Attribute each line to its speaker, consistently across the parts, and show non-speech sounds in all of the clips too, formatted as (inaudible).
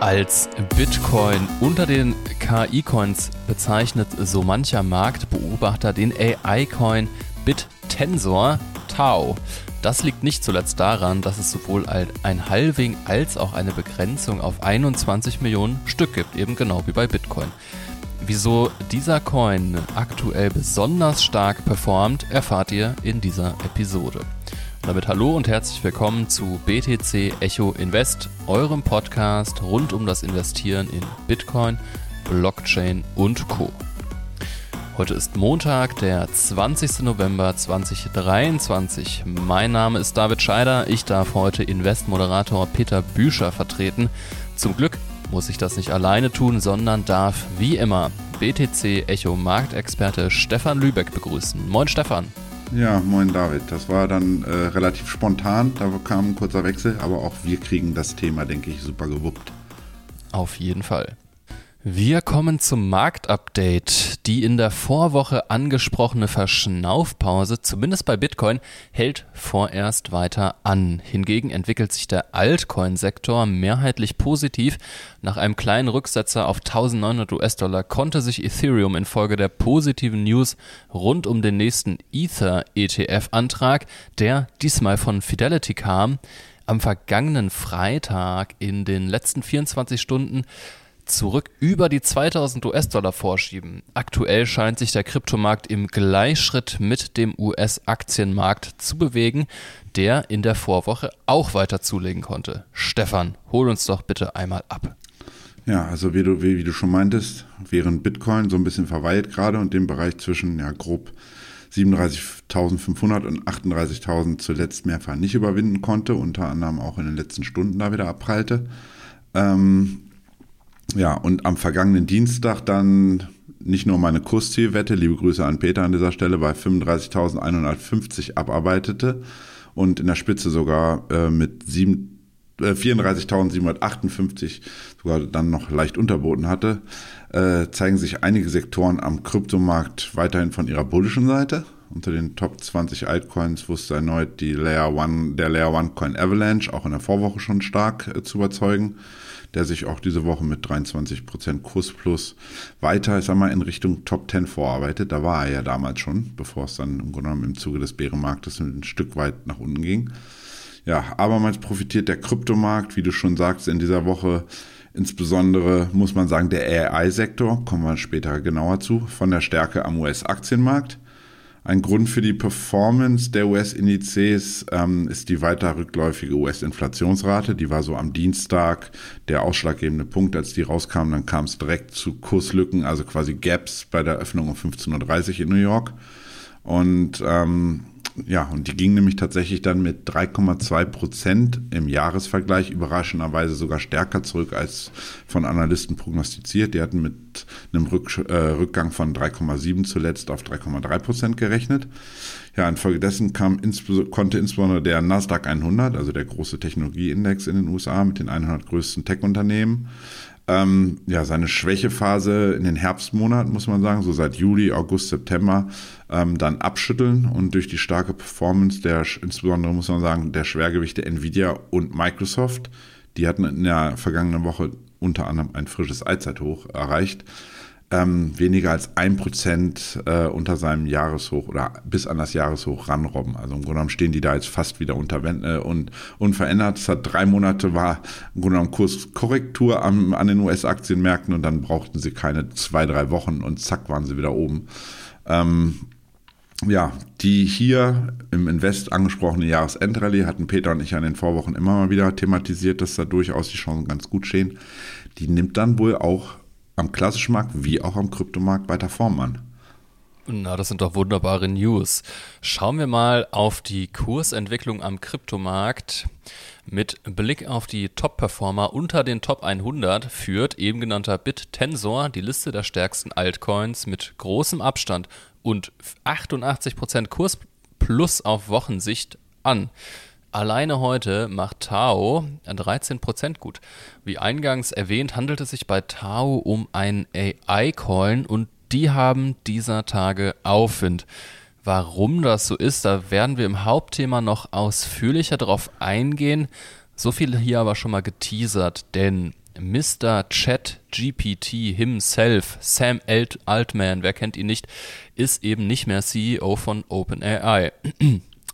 Speaker 1: Als Bitcoin unter den KI-Coins bezeichnet so mancher Marktbeobachter den AI-Coin BitTensor Tau. Das liegt nicht zuletzt daran, dass es sowohl ein Halving als auch eine Begrenzung auf 21 Millionen Stück gibt, eben genau wie bei Bitcoin. Wieso dieser Coin aktuell besonders stark performt, erfahrt ihr in dieser Episode. Damit hallo und herzlich willkommen zu BTC Echo Invest, eurem Podcast rund um das Investieren in Bitcoin, Blockchain und Co. Heute ist Montag, der 20. November 2023. Mein Name ist David Scheider. Ich darf heute Investmoderator Peter Büscher vertreten. Zum Glück muss ich das nicht alleine tun, sondern darf wie immer BTC Echo Marktexperte Stefan Lübeck begrüßen. Moin Stefan.
Speaker 2: Ja, moin David. Das war dann äh, relativ spontan, da kam ein kurzer Wechsel, aber auch wir kriegen das Thema, denke ich, super gewuppt.
Speaker 1: Auf jeden Fall. Wir kommen zum Marktupdate. Die in der Vorwoche angesprochene Verschnaufpause, zumindest bei Bitcoin, hält vorerst weiter an. Hingegen entwickelt sich der Altcoin-Sektor mehrheitlich positiv. Nach einem kleinen Rücksetzer auf 1900 US-Dollar konnte sich Ethereum infolge der positiven News rund um den nächsten Ether-ETF-Antrag, der diesmal von Fidelity kam, am vergangenen Freitag in den letzten 24 Stunden zurück über die 2000 US-Dollar vorschieben. Aktuell scheint sich der Kryptomarkt im Gleichschritt mit dem US-Aktienmarkt zu bewegen, der in der Vorwoche auch weiter zulegen konnte. Stefan, hol uns doch bitte einmal ab.
Speaker 2: Ja, also wie du, wie, wie du schon meintest, während Bitcoin so ein bisschen verweilt gerade und den Bereich zwischen ja grob 37.500 und 38.000 zuletzt mehrfach nicht überwinden konnte, unter anderem auch in den letzten Stunden da wieder abprallte, ähm, ja, und am vergangenen Dienstag dann nicht nur meine Kurszielwette, liebe Grüße an Peter an dieser Stelle, bei 35.150 abarbeitete und in der Spitze sogar äh, mit äh, 34.758 sogar dann noch leicht unterboten hatte, äh, zeigen sich einige Sektoren am Kryptomarkt weiterhin von ihrer bullischen Seite. Unter den Top 20 Altcoins wusste erneut die Layer One, der Layer One Coin Avalanche auch in der Vorwoche schon stark äh, zu überzeugen der sich auch diese Woche mit 23% Kurs plus weiter, ich sag mal, in Richtung Top 10 vorarbeitet. Da war er ja damals schon, bevor es dann im Grunde genommen im Zuge des Bärenmarktes ein Stück weit nach unten ging. Ja, abermals profitiert der Kryptomarkt, wie du schon sagst, in dieser Woche insbesondere, muss man sagen, der AI-Sektor, kommen wir später genauer zu, von der Stärke am US-Aktienmarkt. Ein Grund für die Performance der US-Indizes ähm, ist die weiter rückläufige US-Inflationsrate. Die war so am Dienstag der ausschlaggebende Punkt, als die rauskam. Dann kam es direkt zu Kurslücken, also quasi Gaps bei der Öffnung um 15.30 Uhr in New York. Und ähm, ja, und die ging nämlich tatsächlich dann mit 3,2 Prozent im Jahresvergleich überraschenderweise sogar stärker zurück als von Analysten prognostiziert. Die hatten mit einem Rück, äh, Rückgang von 3,7 zuletzt auf 3,3 Prozent gerechnet. Ja, infolgedessen kam konnte insbesondere der Nasdaq 100, also der große Technologieindex in den USA mit den 100 größten Tech-Unternehmen, ähm, ja, seine Schwächephase in den Herbstmonaten, muss man sagen, so seit Juli, August, September, ähm, dann abschütteln und durch die starke Performance der, insbesondere muss man sagen, der Schwergewichte Nvidia und Microsoft, die hatten in der vergangenen Woche unter anderem ein frisches Allzeithoch erreicht, ähm, weniger als ein Prozent äh, unter seinem Jahreshoch oder bis an das Jahreshoch ranrobben. Also im Grunde genommen stehen die da jetzt fast wieder unter äh, und unverändert. Es hat drei Monate war im Grunde genommen Kurskorrektur am, an den US-Aktienmärkten und dann brauchten sie keine zwei, drei Wochen und zack waren sie wieder oben. Ähm, ja, die hier im Invest angesprochene Jahresendrallye hatten Peter und ich an den Vorwochen immer mal wieder thematisiert, dass da durchaus die Chancen ganz gut stehen. Die nimmt dann wohl auch am klassischen Markt wie auch am Kryptomarkt weiter Form an.
Speaker 1: Na, das sind doch wunderbare News. Schauen wir mal auf die Kursentwicklung am Kryptomarkt. Mit Blick auf die Top-Performer unter den Top 100 führt eben genannter BitTensor die Liste der stärksten Altcoins mit großem Abstand und 88% Kurs plus auf Wochensicht an. Alleine heute macht Tao 13% gut. Wie eingangs erwähnt, handelt es sich bei Tao um einen AI-Coin und die haben dieser Tage Aufwind. Warum das so ist, da werden wir im Hauptthema noch ausführlicher darauf eingehen. So viel hier aber schon mal geteasert, denn Mr. Chat GPT himself, Sam Alt Altman, wer kennt ihn nicht, ist eben nicht mehr CEO von OpenAI.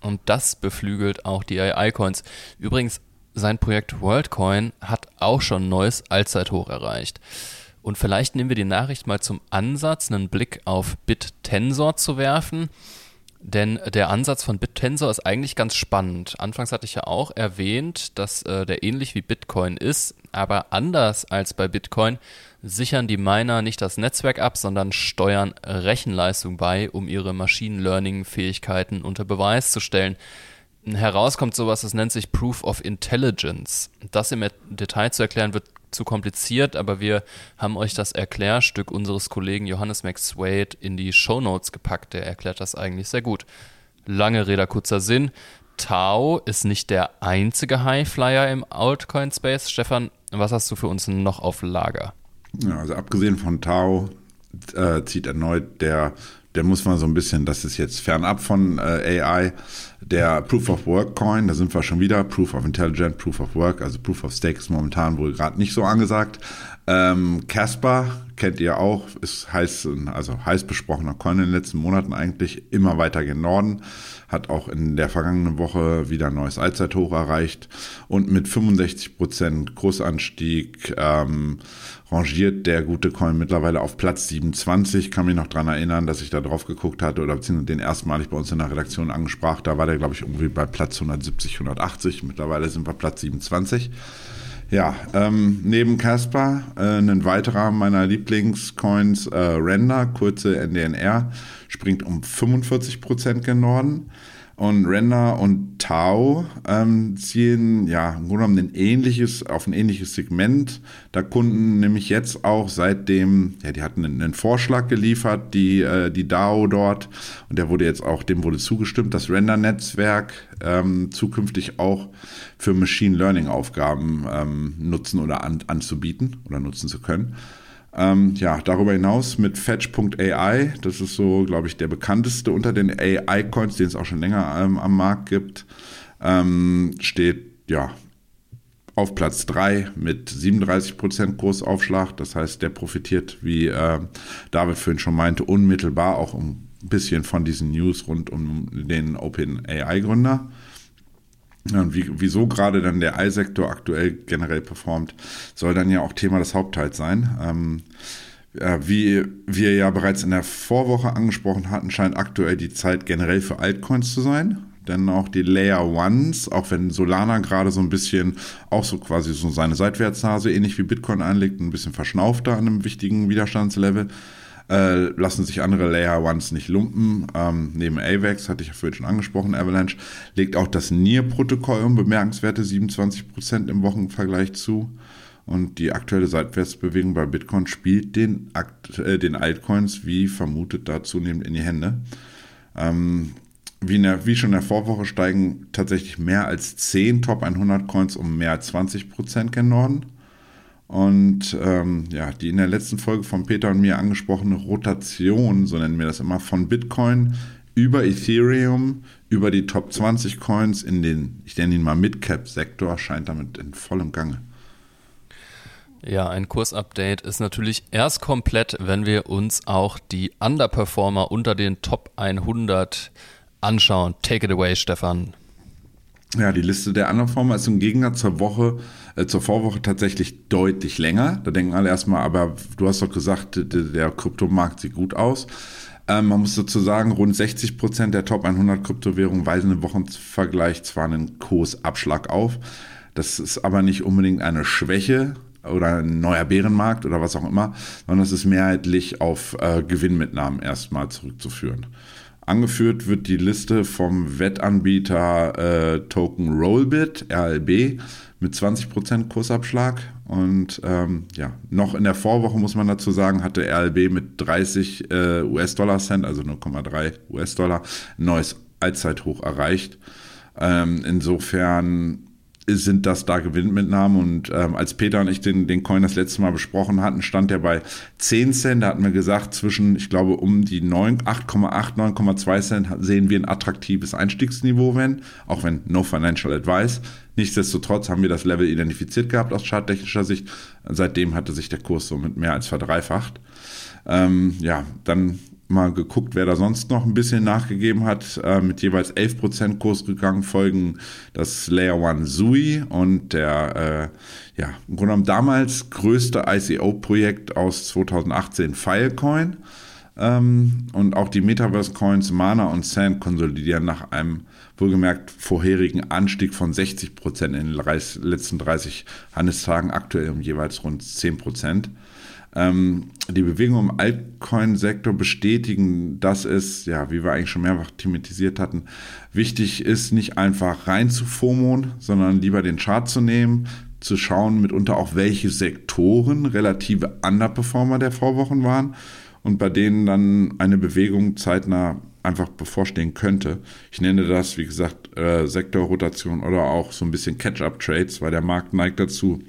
Speaker 1: Und das beflügelt auch die AI-Coins. Übrigens, sein Projekt WorldCoin hat auch schon ein neues Allzeithoch erreicht. Und vielleicht nehmen wir die Nachricht mal zum Ansatz, einen Blick auf BitTensor zu werfen. Denn der Ansatz von BitTensor ist eigentlich ganz spannend. Anfangs hatte ich ja auch erwähnt, dass äh, der ähnlich wie Bitcoin ist, aber anders als bei Bitcoin sichern die Miner nicht das Netzwerk ab, sondern steuern Rechenleistung bei, um ihre Machine Learning Fähigkeiten unter Beweis zu stellen. Herauskommt sowas, das nennt sich Proof of Intelligence. Das im Detail zu erklären wird zu kompliziert, aber wir haben euch das Erklärstück unseres Kollegen Johannes McSwade in die Show Notes gepackt. Der erklärt das eigentlich sehr gut. Lange Rede, kurzer Sinn. Tau ist nicht der einzige Highflyer im Altcoin-Space. Stefan, was hast du für uns noch auf Lager?
Speaker 2: Ja, also abgesehen von Tau äh, zieht erneut der der muss man so ein bisschen, das ist jetzt fernab von äh, AI, der Proof of Work Coin, da sind wir schon wieder, Proof of Intelligent, Proof of Work, also Proof of Stake ist momentan wohl gerade nicht so angesagt. Ähm, Casper kennt ihr auch, ist heiß, also heiß besprochener Coin in den letzten Monaten eigentlich, immer weiter gen Norden, hat auch in der vergangenen Woche wieder ein neues Allzeithoch erreicht und mit 65% Kursanstieg ähm, rangiert der gute Coin mittlerweile auf Platz 27. Kann mich noch daran erinnern, dass ich da drauf geguckt hatte oder beziehungsweise den erstmalig bei uns in der Redaktion angesprach. Da war der, glaube ich, irgendwie bei Platz 170, 180. Mittlerweile sind wir Platz 27. Ja, ähm, neben Casper äh, ein weiterer meiner Lieblingscoins, äh, Render, kurze NDNR, springt um 45% gen Norden. Und Render und Tau ähm, zielen ja im Grunde genommen ein ähnliches, auf ein ähnliches Segment. Da Kunden nämlich jetzt auch seitdem, ja, die hatten einen, einen Vorschlag geliefert, die, äh, die DAO dort, und der wurde jetzt auch, dem wurde zugestimmt, das Render-Netzwerk ähm, zukünftig auch für Machine Learning-Aufgaben ähm, nutzen oder an, anzubieten oder nutzen zu können. Ähm, ja, darüber hinaus mit Fetch.ai, das ist so, glaube ich, der bekannteste unter den AI-Coins, den es auch schon länger ähm, am Markt gibt, ähm, steht ja auf Platz 3 mit 37% Kursaufschlag. Das heißt, der profitiert, wie äh, David vorhin schon meinte, unmittelbar auch ein bisschen von diesen News rund um den OpenAI-Gründer. Und wie, wieso gerade dann der Ei-Sektor aktuell generell performt, soll dann ja auch Thema des Hauptteils sein. Ähm, äh, wie wir ja bereits in der Vorwoche angesprochen hatten, scheint aktuell die Zeit generell für Altcoins zu sein. Denn auch die Layer Ones, auch wenn Solana gerade so ein bisschen auch so quasi so seine Seitwärtshase ähnlich wie Bitcoin einlegt, ein bisschen verschnaufter an einem wichtigen Widerstandslevel, äh, lassen sich andere Layer Ones nicht lumpen. Ähm, neben AVAX, hatte ich ja vorhin schon angesprochen, Avalanche, legt auch das NIR-Protokoll um bemerkenswerte 27% im Wochenvergleich zu. Und die aktuelle Seitwärtsbewegung bei Bitcoin spielt den, äh, den Altcoins wie vermutet da zunehmend in die Hände. Ähm, wie, der, wie, schon in der Vorwoche steigen tatsächlich mehr als 10 Top 100 Coins um mehr als 20% gen Norden. Und ähm, ja, die in der letzten Folge von Peter und mir angesprochene Rotation, so nennen wir das immer, von Bitcoin über Ethereum, über die Top 20 Coins in den, ich nenne ihn mal Midcap-Sektor, scheint damit in vollem Gange.
Speaker 1: Ja, ein Kursupdate ist natürlich erst komplett, wenn wir uns auch die Underperformer unter den Top 100 anschauen. Take it away, Stefan.
Speaker 2: Ja, die Liste der Underperformer ist im Gegensatz zur Woche äh, zur Vorwoche tatsächlich deutlich länger. Da denken alle erstmal, aber du hast doch gesagt, der Kryptomarkt sieht gut aus. Ähm, man muss dazu sagen, rund 60 Prozent der Top 100 Kryptowährungen weisen im Wochenvergleich zwar einen Kursabschlag auf. Das ist aber nicht unbedingt eine Schwäche oder ein neuer Bärenmarkt oder was auch immer, sondern es ist mehrheitlich auf äh, Gewinnmitnahmen erstmal zurückzuführen. Angeführt wird die Liste vom Wettanbieter äh, Token Rollbit, RLB, mit 20% Kursabschlag. Und ähm, ja, noch in der Vorwoche muss man dazu sagen, hatte RLB mit 30 äh, US-Dollar-Cent, also 0,3 US-Dollar, neues Allzeithoch erreicht. Ähm, insofern sind das da Gewinnmitnahmen. Und ähm, als Peter und ich den, den Coin das letzte Mal besprochen hatten, stand der bei 10 Cent. Da hatten wir gesagt, zwischen, ich glaube, um die 8,8, 9,2 Cent sehen wir ein attraktives Einstiegsniveau, wenn, auch wenn no financial advice. Nichtsdestotrotz haben wir das Level identifiziert gehabt aus charttechnischer Sicht. Seitdem hatte sich der Kurs somit mehr als verdreifacht. Ähm, ja, dann mal geguckt, wer da sonst noch ein bisschen nachgegeben hat. Äh, mit jeweils 11% Kursrückgang folgen das Layer One Sui und der, äh, ja, im Grunde genommen damals größte ICO-Projekt aus 2018 Filecoin. Ähm, und auch die Metaverse-Coins Mana und Sand konsolidieren nach einem wohlgemerkt vorherigen Anstieg von 60% in den letzten 30 Handelstagen, aktuell um jeweils rund 10% ähm, die Bewegungen im Altcoin-Sektor bestätigen, dass es, ja, wie wir eigentlich schon mehrfach thematisiert hatten, wichtig ist, nicht einfach rein zu FOMON, sondern lieber den Chart zu nehmen, zu schauen mitunter auch, welche Sektoren relative Underperformer der Vorwochen waren und bei denen dann eine Bewegung zeitnah einfach bevorstehen könnte. Ich nenne das, wie gesagt, äh, Sektorrotation oder auch so ein bisschen Catch-up-Trades, weil der Markt neigt dazu,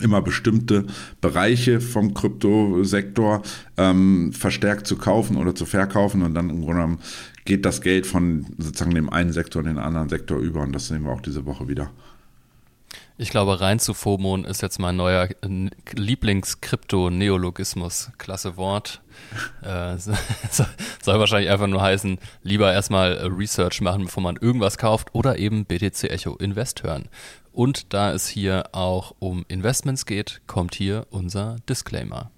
Speaker 2: immer bestimmte Bereiche vom Kryptosektor ähm, verstärkt zu kaufen oder zu verkaufen und dann im Grunde genommen geht das Geld von sozusagen dem einen Sektor in den anderen Sektor über und das sehen wir auch diese Woche wieder.
Speaker 1: Ich glaube, rein zu FOMON ist jetzt mein neuer Lieblings-Krypto-Neologismus. Klasse Wort. äh, (laughs) soll wahrscheinlich einfach nur heißen, lieber erstmal Research machen, bevor man irgendwas kauft oder eben BTC Echo Invest hören. Und da es hier auch um Investments geht, kommt hier unser Disclaimer.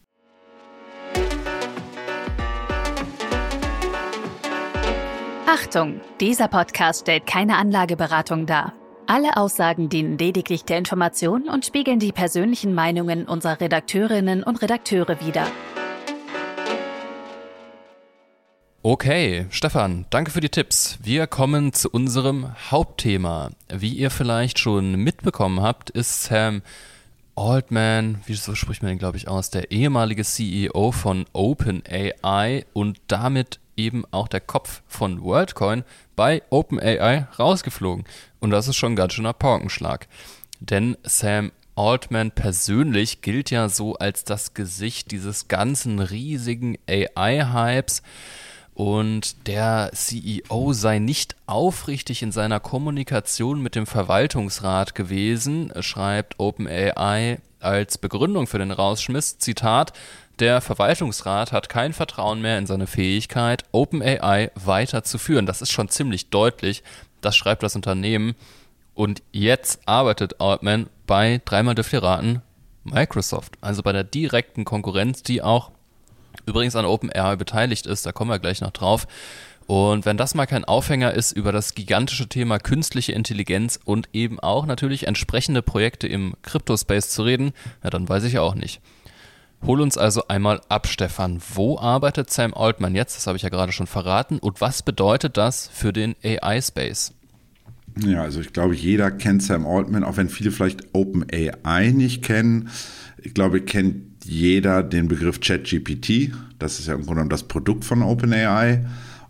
Speaker 3: Achtung, dieser Podcast stellt keine Anlageberatung dar. Alle Aussagen dienen lediglich der Information und spiegeln die persönlichen Meinungen unserer Redakteurinnen und Redakteure wider.
Speaker 1: Okay, Stefan, danke für die Tipps. Wir kommen zu unserem Hauptthema. Wie ihr vielleicht schon mitbekommen habt, ist Sam Altman, wie so spricht man den, glaube ich, aus, der ehemalige CEO von OpenAI und damit eben auch der Kopf von WorldCoin bei OpenAI rausgeflogen. Und das ist schon ein ganz schöner Paukenschlag. Denn Sam Altman persönlich gilt ja so als das Gesicht dieses ganzen riesigen AI-Hypes und der CEO sei nicht aufrichtig in seiner Kommunikation mit dem Verwaltungsrat gewesen, schreibt OpenAI als Begründung für den Rausschmiss, Zitat, der Verwaltungsrat hat kein Vertrauen mehr in seine Fähigkeit, OpenAI weiterzuführen. Das ist schon ziemlich deutlich. Das schreibt das Unternehmen. Und jetzt arbeitet Altman bei, dreimal dürft ihr raten, Microsoft. Also bei der direkten Konkurrenz, die auch übrigens an OpenAI beteiligt ist, da kommen wir gleich noch drauf. Und wenn das mal kein Aufhänger ist über das gigantische Thema künstliche Intelligenz und eben auch natürlich entsprechende Projekte im Crypto-Space zu reden, ja, dann weiß ich auch nicht. Hol uns also einmal ab, Stefan. Wo arbeitet Sam Altman jetzt? Das habe ich ja gerade schon verraten. Und was bedeutet das für den AI-Space?
Speaker 2: Ja, also ich glaube, jeder kennt Sam Altman, auch wenn viele vielleicht OpenAI nicht kennen. Ich glaube, kennt jeder den Begriff ChatGPT. Das ist ja im Grunde genommen das Produkt von OpenAI.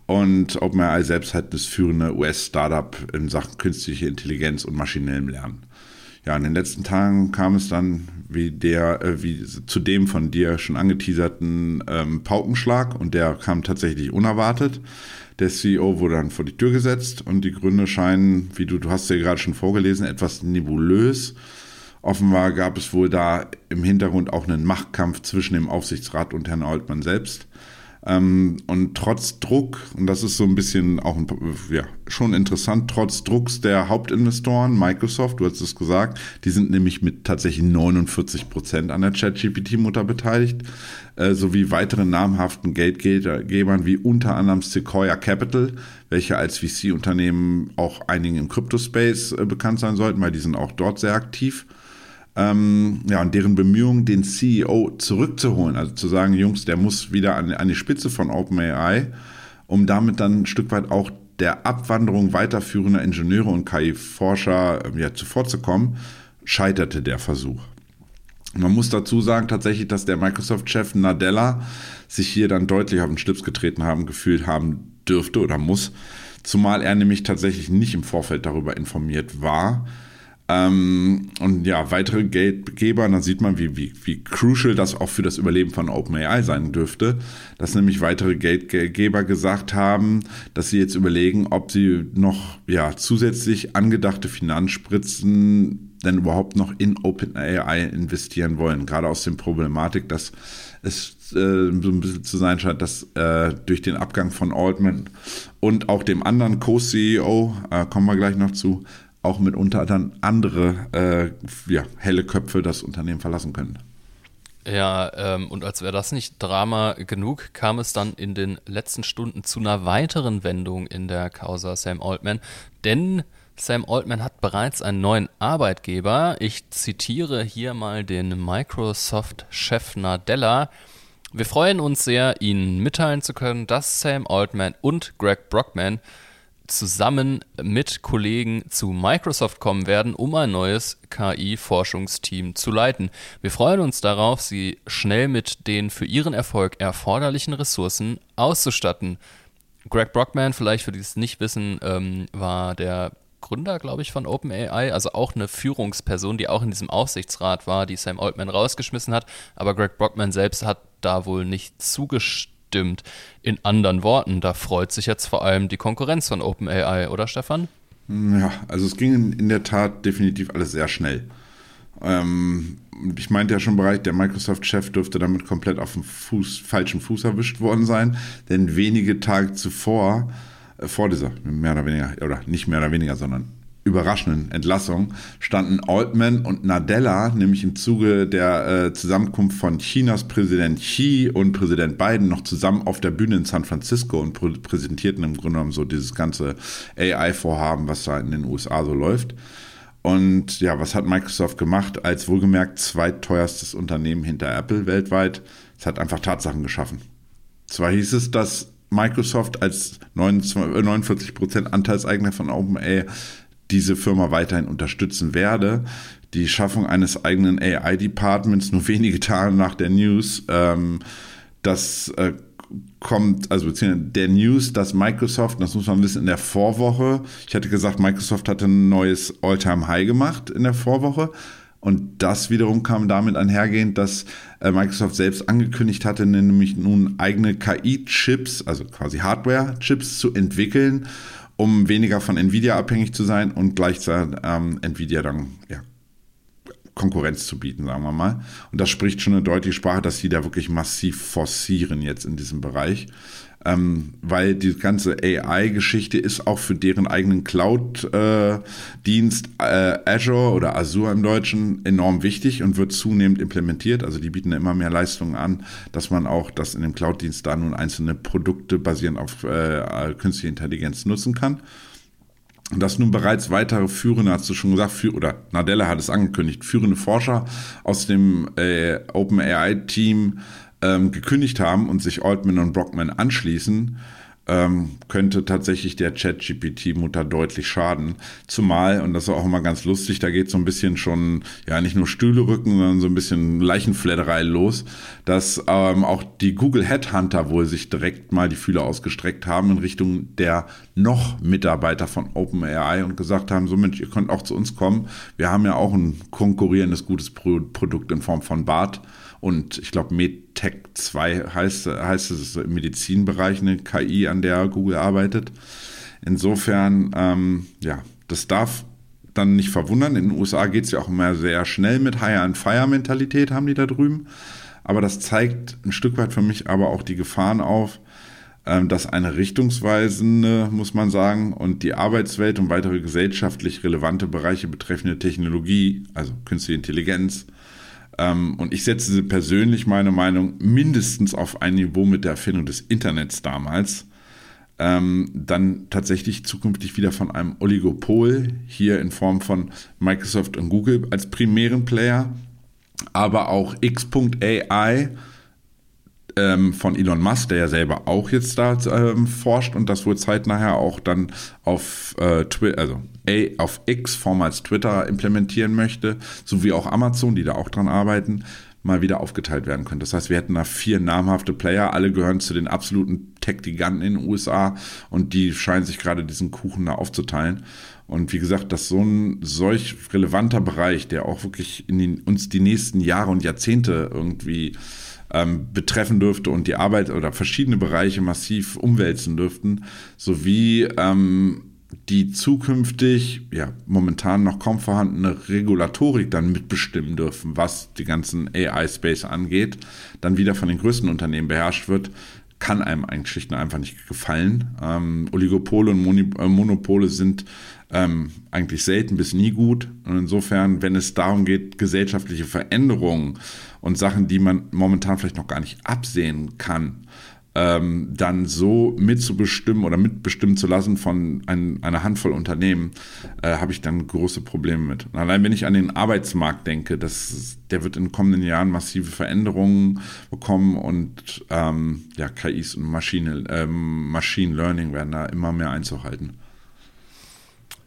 Speaker 2: Und OpenAI selbst hat das führende US-Startup in Sachen künstliche Intelligenz und maschinellem Lernen. Ja, in den letzten Tagen kam es dann wie der, äh, wie zu dem von dir schon angeteaserten ähm, Paukenschlag und der kam tatsächlich unerwartet. Der CEO wurde dann vor die Tür gesetzt und die Gründe scheinen, wie du, du hast ja gerade schon vorgelesen, etwas nebulös. Offenbar gab es wohl da im Hintergrund auch einen Machtkampf zwischen dem Aufsichtsrat und Herrn Altmann selbst. Ähm, und trotz Druck, und das ist so ein bisschen auch ein, ja, schon interessant, trotz Drucks der Hauptinvestoren, Microsoft, du hast es gesagt, die sind nämlich mit tatsächlich 49 Prozent an der ChatGPT-Mutter beteiligt, äh, sowie weiteren namhaften Geldgebern wie unter anderem Sequoia Capital, welche als VC-Unternehmen auch einigen im Crypto-Space äh, bekannt sein sollten, weil die sind auch dort sehr aktiv ähm, ja, und deren Bemühungen, den CEO zurückzuholen, also zu sagen, Jungs, der muss wieder an, an die Spitze von OpenAI, um damit dann ein Stück weit auch der Abwanderung weiterführender Ingenieure und KI-Forscher äh, ja, zuvorzukommen, scheiterte der Versuch. Man muss dazu sagen tatsächlich, dass der Microsoft-Chef Nadella sich hier dann deutlich auf den Schlips getreten haben, gefühlt haben dürfte oder muss, zumal er nämlich tatsächlich nicht im Vorfeld darüber informiert war, Ähm, und ja, weitere Geldgeber, dann sieht man, wie, wie, wie crucial das auch für das Überleben von OpenAI sein dürfte, dass nämlich weitere Geldgeber gesagt haben, dass sie jetzt überlegen, ob sie noch ja, zusätzlich angedachte Finanzspritzen denn überhaupt noch in OpenAI investieren wollen. Gerade aus dem Problematik, dass es äh, so ein bisschen zu sein scheint, dass äh, durch den Abgang von Altman und auch dem anderen Co-CEO, äh, kommen wir gleich noch zu, auch mitunter dann andere äh, ja, helle Köpfe das Unternehmen verlassen können.
Speaker 1: Ja, ähm, und als wäre das nicht Drama genug, kam es dann in den letzten Stunden zu einer weiteren Wendung in der Causa Sam Altman. Denn Sam Altman hat bereits einen neuen Arbeitgeber. Ich zitiere hier mal den Microsoft-Chef Nadella. Wir freuen uns sehr, Ihnen mitteilen zu können, dass Sam Altman und Greg Brockman zusammen mit Kollegen zu Microsoft kommen werden, um ein neues KI-Forschungsteam zu leiten. Wir freuen uns darauf, Sie schnell mit den für Ihren Erfolg erforderlichen Ressourcen auszustatten. Greg Brockman, vielleicht für die es nicht wissen, ähm, war der Gründer, glaube ich, von OpenAI, also auch eine Führungsperson, die auch in diesem Aufsichtsrat war, die Sam Altman rausgeschmissen hat. Aber Greg Brockman selbst hat da wohl nicht zugestimmt stimmt. In anderen Worten, da freut sich jetzt vor allem die Konkurrenz von OpenAI, oder Stefan?
Speaker 2: Ja, also es ging in der Tat definitiv alles sehr schnell. Ähm, ich meinte ja schon bereits, der Microsoft-Chef dürfte damit komplett auf dem Fuß, falschen Fuß erwischt worden sein, denn wenige Tage zuvor, äh, vor dieser, mehr oder weniger, oder nicht mehr oder weniger, sondern überraschenden Entlassung standen Altman und Nadella nämlich im Zuge der äh, Zusammenkunft von Chinas Präsident Xi und Präsident Biden noch zusammen auf der Bühne in San Francisco und pr präsentierten im Grunde genommen so dieses ganze AI-Vorhaben, was da in den USA so läuft. Und ja, was hat Microsoft gemacht als wohlgemerkt zweiteuerstes Unternehmen hinter Apple weltweit? Es hat einfach Tatsachen geschaffen. Zwar hieß es, dass Microsoft als 49% Anteilseigner von OpenAI diese Firma weiterhin unterstützen werde. Die Schaffung eines eigenen AI-Departments nur wenige Tage nach der News, ähm, das äh, kommt, also der News, dass Microsoft, das muss man wissen, in der Vorwoche, ich hatte gesagt, Microsoft hatte ein neues All-Time-High gemacht in der Vorwoche. Und das wiederum kam damit einhergehend, dass äh, Microsoft selbst angekündigt hatte, nämlich nun eigene KI-Chips, also quasi Hardware-Chips zu entwickeln um weniger von Nvidia abhängig zu sein und gleichzeitig ähm, Nvidia dann ja, Konkurrenz zu bieten, sagen wir mal. Und das spricht schon eine deutliche Sprache, dass sie da wirklich massiv forcieren jetzt in diesem Bereich ähm, weil die ganze AI-Geschichte ist auch für deren eigenen Cloud-Dienst äh, äh, Azure oder Azure im Deutschen enorm wichtig und wird zunehmend implementiert. Also die bieten immer mehr Leistungen an, dass man auch das in dem Cloud-Dienst da nun einzelne Produkte basierend auf äh, künstliche Intelligenz nutzen kann. Und dass nun bereits weitere führende, hast du schon gesagt, für, oder Nadella hat es angekündigt, führende Forscher aus dem äh, OpenAI-Team ähm, gekündigt haben und sich Altman und Brockman anschließen, ähm, könnte tatsächlich der Chat-GPT-Mutter deutlich schaden. Zumal, und das ist auch immer ganz lustig, da geht so ein bisschen schon, ja, nicht nur Stühle rücken, sondern so ein bisschen Leichenfledderei los, dass ähm, auch die Google Headhunter wohl sich direkt mal die Fühler ausgestreckt haben in Richtung der noch Mitarbeiter von OpenAI und gesagt haben, so Mensch, ihr könnt auch zu uns kommen. Wir haben ja auch ein konkurrierendes gutes Pro Produkt in Form von BART und ich glaube, MedTech 2 heißt, heißt es im Medizinbereich eine KI, an der Google arbeitet. Insofern, ähm, ja, das darf dann nicht verwundern. In den USA geht es ja auch immer sehr schnell mit Hire-and-Fire-Mentalität, haben die da drüben. Aber das zeigt ein Stück weit für mich aber auch die Gefahren auf, ähm, dass eine richtungsweisende, muss man sagen, und die Arbeitswelt und weitere gesellschaftlich relevante Bereiche betreffende Technologie, also künstliche Intelligenz, und ich setze persönlich meine Meinung mindestens auf ein Niveau mit der Erfindung des Internets damals. Ähm, dann tatsächlich zukünftig wieder von einem Oligopol, hier in Form von Microsoft und Google als primären Player, aber auch X.AI ähm, von Elon Musk, der ja selber auch jetzt da ähm, forscht und das wohl zeitnah auch dann auf äh, Twitter, also A, auf X, vormals Twitter, implementieren möchte, sowie auch Amazon, die da auch dran arbeiten, mal wieder aufgeteilt werden könnte. Das heißt, wir hätten da vier namhafte Player, alle gehören zu den absoluten Tech-Giganten in den USA und die scheinen sich gerade diesen Kuchen da aufzuteilen. Und wie gesagt, dass so ein solch relevanter Bereich, der auch wirklich in den, uns die nächsten Jahre und Jahrzehnte irgendwie ähm, betreffen dürfte und die Arbeit oder verschiedene Bereiche massiv umwälzen dürften, sowie ähm, die zukünftig, ja, momentan noch kaum vorhandene Regulatorik dann mitbestimmen dürfen, was die ganzen AI-Space angeht, dann wieder von den größten Unternehmen beherrscht wird, kann einem eigentlich schlicht und einfach nicht gefallen. Ähm, Oligopole und Moni äh, Monopole sind ähm, eigentlich selten bis nie gut. Und insofern, wenn es darum geht, gesellschaftliche Veränderungen und Sachen, die man momentan vielleicht noch gar nicht absehen kann, ähm, dann so mitzubestimmen oder mitbestimmen zu lassen von ein, einer Handvoll Unternehmen, äh, habe ich dann große Probleme mit. Und allein wenn ich an den Arbeitsmarkt denke, das, der wird in den kommenden Jahren massive Veränderungen bekommen und ähm, ja, KIs und Maschine, ähm, Machine Learning werden da immer mehr Einzug halten.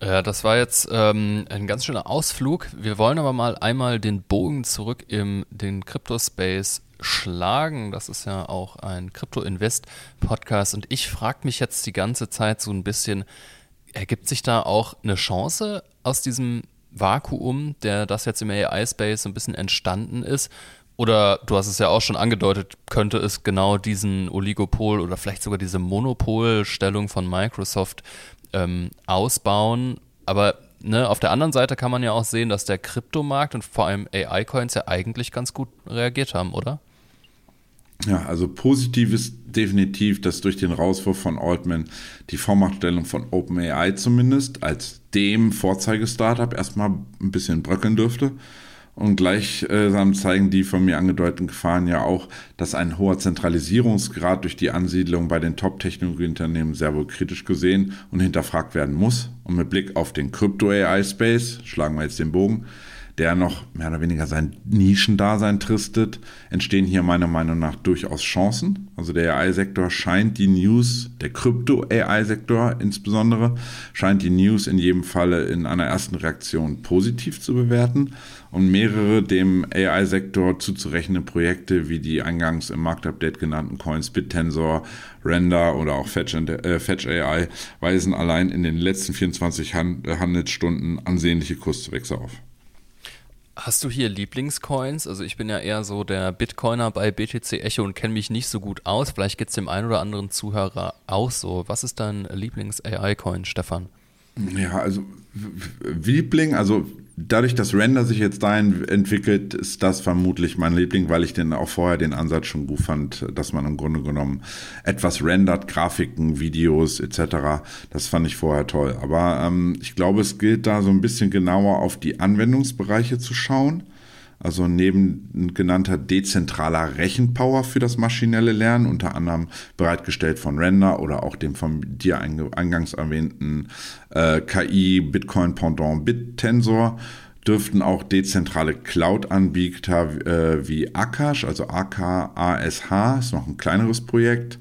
Speaker 1: Ja, das war jetzt ähm, ein ganz schöner Ausflug. Wir wollen aber mal einmal den Bogen zurück in den Crypto-Space schlagen. Das ist ja auch ein Crypto-Invest-Podcast und ich frage mich jetzt die ganze Zeit so ein bisschen, ergibt sich da auch eine Chance aus diesem Vakuum, der das jetzt im AI-Space ein bisschen entstanden ist? Oder du hast es ja auch schon angedeutet, könnte es genau diesen Oligopol oder vielleicht sogar diese Monopolstellung von Microsoft ähm, ausbauen. Aber ne, auf der anderen Seite kann man ja auch sehen, dass der Kryptomarkt und vor allem AI-Coins ja eigentlich ganz gut reagiert haben, oder?
Speaker 2: Ja, also positiv ist definitiv, dass durch den Rauswurf von Altman die Vormachtstellung von OpenAI zumindest als dem Vorzeige-Startup erstmal ein bisschen bröckeln dürfte. Und gleichsam zeigen die von mir angedeuteten Gefahren ja auch, dass ein hoher Zentralisierungsgrad durch die Ansiedlung bei den Top-Technologieunternehmen sehr wohl kritisch gesehen und hinterfragt werden muss. Und mit Blick auf den Krypto-AI-Space, schlagen wir jetzt den Bogen, der noch mehr oder weniger sein Nischendasein tristet, entstehen hier meiner Meinung nach durchaus Chancen. Also der AI-Sektor scheint die News, der Krypto-AI-Sektor insbesondere, scheint die News in jedem Falle in einer ersten Reaktion positiv zu bewerten und mehrere dem AI-Sektor zuzurechnende Projekte wie die eingangs im Marktupdate genannten Coins BitTensor, Render oder auch Fetch, äh, Fetch AI weisen allein in den letzten 24 Handelsstunden ansehnliche Kurswechsel auf.
Speaker 1: Hast du hier Lieblingscoins? Also ich bin ja eher so der Bitcoiner bei BTC Echo und kenne mich nicht so gut aus. Vielleicht geht es dem einen oder anderen Zuhörer auch so. Was ist dein Lieblings-AI-Coin, Stefan?
Speaker 2: Ja, also Liebling, also dadurch, dass Render sich jetzt dahin entwickelt, ist das vermutlich mein Liebling, weil ich den auch vorher den Ansatz schon gut fand, dass man im Grunde genommen etwas rendert, Grafiken, Videos etc. Das fand ich vorher toll. Aber ähm, ich glaube, es gilt da so ein bisschen genauer auf die Anwendungsbereiche zu schauen. Also neben genannter dezentraler Rechenpower für das maschinelle Lernen, unter anderem bereitgestellt von Render oder auch dem von dir eingangs erwähnten äh, KI Bitcoin Pendant BitTensor, dürften auch dezentrale Cloud-Anbieter äh, wie Akash, also AKASH, ist noch ein kleineres Projekt,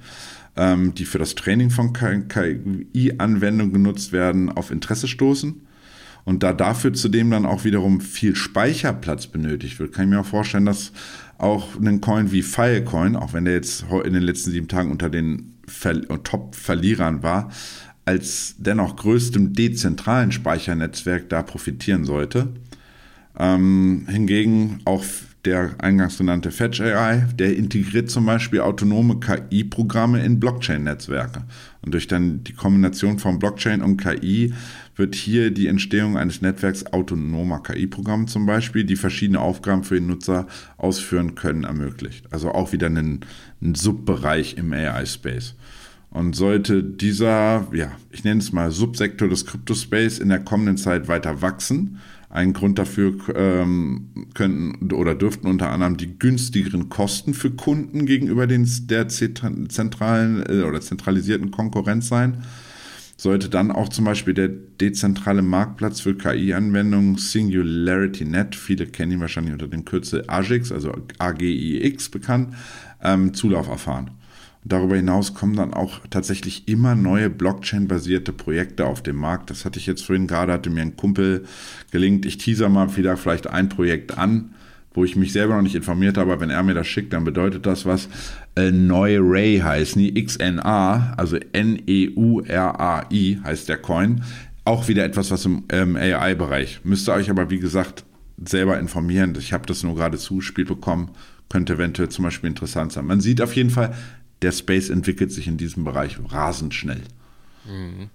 Speaker 2: ähm, die für das Training von KI-Anwendungen genutzt werden, auf Interesse stoßen. Und da dafür zudem dann auch wiederum viel Speicherplatz benötigt wird, kann ich mir auch vorstellen, dass auch ein Coin wie Filecoin, auch wenn der jetzt in den letzten sieben Tagen unter den Top-Verlierern war, als dennoch größtem dezentralen Speichernetzwerk da profitieren sollte. Ähm, hingegen auch der eingangs genannte Fetch AI, der integriert zum Beispiel autonome KI-Programme in Blockchain-Netzwerke. Und durch dann die Kombination von Blockchain und KI wird hier die Entstehung eines Netzwerks autonomer KI-Programme zum Beispiel, die verschiedene Aufgaben für den Nutzer ausführen können, ermöglicht. Also auch wieder ein, ein Subbereich im AI-Space. Und sollte dieser, ja, ich nenne es mal Subsektor des Crypto-Space in der kommenden Zeit weiter wachsen, ein Grund dafür ähm, könnten oder dürften unter anderem die günstigeren Kosten für Kunden gegenüber den, der zentralen äh, oder zentralisierten Konkurrenz sein. Sollte dann auch zum Beispiel der dezentrale Marktplatz für KI-Anwendungen SingularityNet, viele kennen ihn wahrscheinlich unter dem Kürzel AGIX, also AGIX bekannt, ähm, Zulauf erfahren. Darüber hinaus kommen dann auch tatsächlich immer neue Blockchain-basierte Projekte auf den Markt. Das hatte ich jetzt vorhin gerade, hatte mir ein Kumpel gelingt. Ich teaser mal wieder vielleicht ein Projekt an, wo ich mich selber noch nicht informiert habe, aber wenn er mir das schickt, dann bedeutet das was. Äh, Neuray heißt nie XNA, also N-E-U-R-A-I heißt der Coin. Auch wieder etwas, was im ähm, AI-Bereich. Müsst ihr euch aber, wie gesagt, selber informieren. Ich habe das nur gerade zugespielt bekommen. Könnte eventuell zum Beispiel interessant sein. Man sieht auf jeden Fall, der Space entwickelt sich in diesem Bereich rasend schnell.
Speaker 1: Mhm.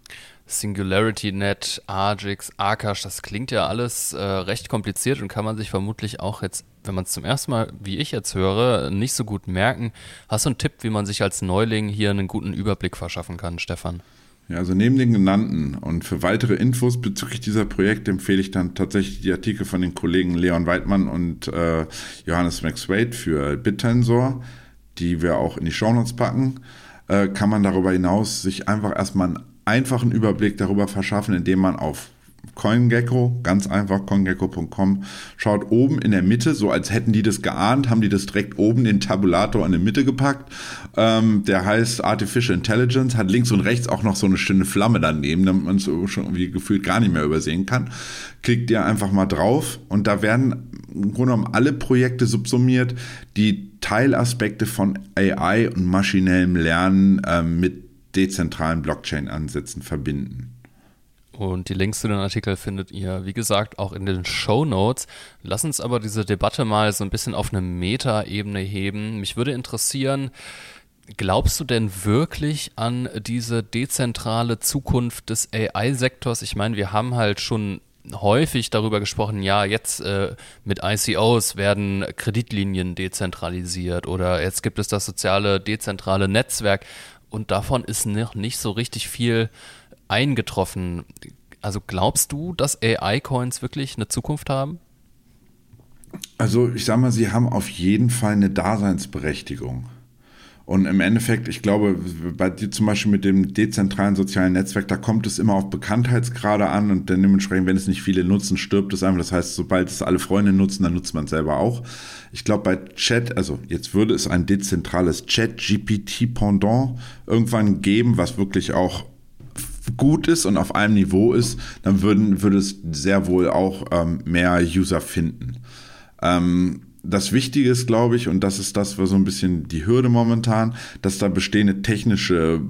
Speaker 1: SingularityNet, Argix, Akash, das klingt ja alles äh, recht kompliziert und kann man sich vermutlich auch jetzt, wenn man es zum ersten Mal, wie ich jetzt höre, nicht so gut merken. Hast du einen Tipp, wie man sich als Neuling hier einen guten Überblick verschaffen kann, Stefan?
Speaker 2: Ja, also neben den genannten und für weitere Infos bezüglich dieser Projekte empfehle ich dann tatsächlich die Artikel von den Kollegen Leon Weidmann und äh, Johannes McSwade für BitTensor, die wir auch in die Shownotes packen. Äh, kann man darüber hinaus sich einfach erstmal einen einfachen Überblick darüber verschaffen, indem man auf CoinGecko, ganz einfach CoinGecko.com, schaut oben in der Mitte, so als hätten die das geahnt, haben die das direkt oben den Tabulator in die Mitte gepackt. Ähm, der heißt Artificial Intelligence, hat links und rechts auch noch so eine schöne Flamme daneben, damit man es schon irgendwie gefühlt gar nicht mehr übersehen kann. Klickt ihr einfach mal drauf und da werden im Grunde genommen alle Projekte subsumiert, die Teilaspekte von AI und maschinellem Lernen äh, mit dezentralen Blockchain-Ansätzen verbinden.
Speaker 1: Und die Links zu den Artikeln findet ihr, wie gesagt, auch in den Show Notes. Lass uns aber diese Debatte mal so ein bisschen auf eine Meta-Ebene heben. Mich würde interessieren, glaubst du denn wirklich an diese dezentrale Zukunft des AI-Sektors? Ich meine, wir haben halt schon häufig darüber gesprochen, ja, jetzt äh, mit ICOs werden Kreditlinien dezentralisiert oder jetzt gibt es das soziale dezentrale Netzwerk und davon ist noch nicht so richtig viel eingetroffen. Also glaubst du, dass AI-Coins wirklich eine Zukunft haben?
Speaker 2: Also ich sag mal, sie haben auf jeden Fall eine Daseinsberechtigung. Und im Endeffekt, ich glaube, bei dir zum Beispiel mit dem dezentralen sozialen Netzwerk, da kommt es immer auf Bekanntheitsgrade an und dann dementsprechend, wenn es nicht viele nutzen, stirbt es einfach. Das heißt, sobald es alle Freunde nutzen, dann nutzt man es selber auch. Ich glaube, bei Chat, also jetzt würde es ein dezentrales Chat-GPT-Pendant irgendwann geben, was wirklich auch gut ist und auf einem Niveau ist, dann würden, würde es sehr wohl auch ähm, mehr User finden. Ähm, das Wichtige ist, glaube ich, und das ist das, was so ein bisschen die Hürde momentan, dass da bestehende technische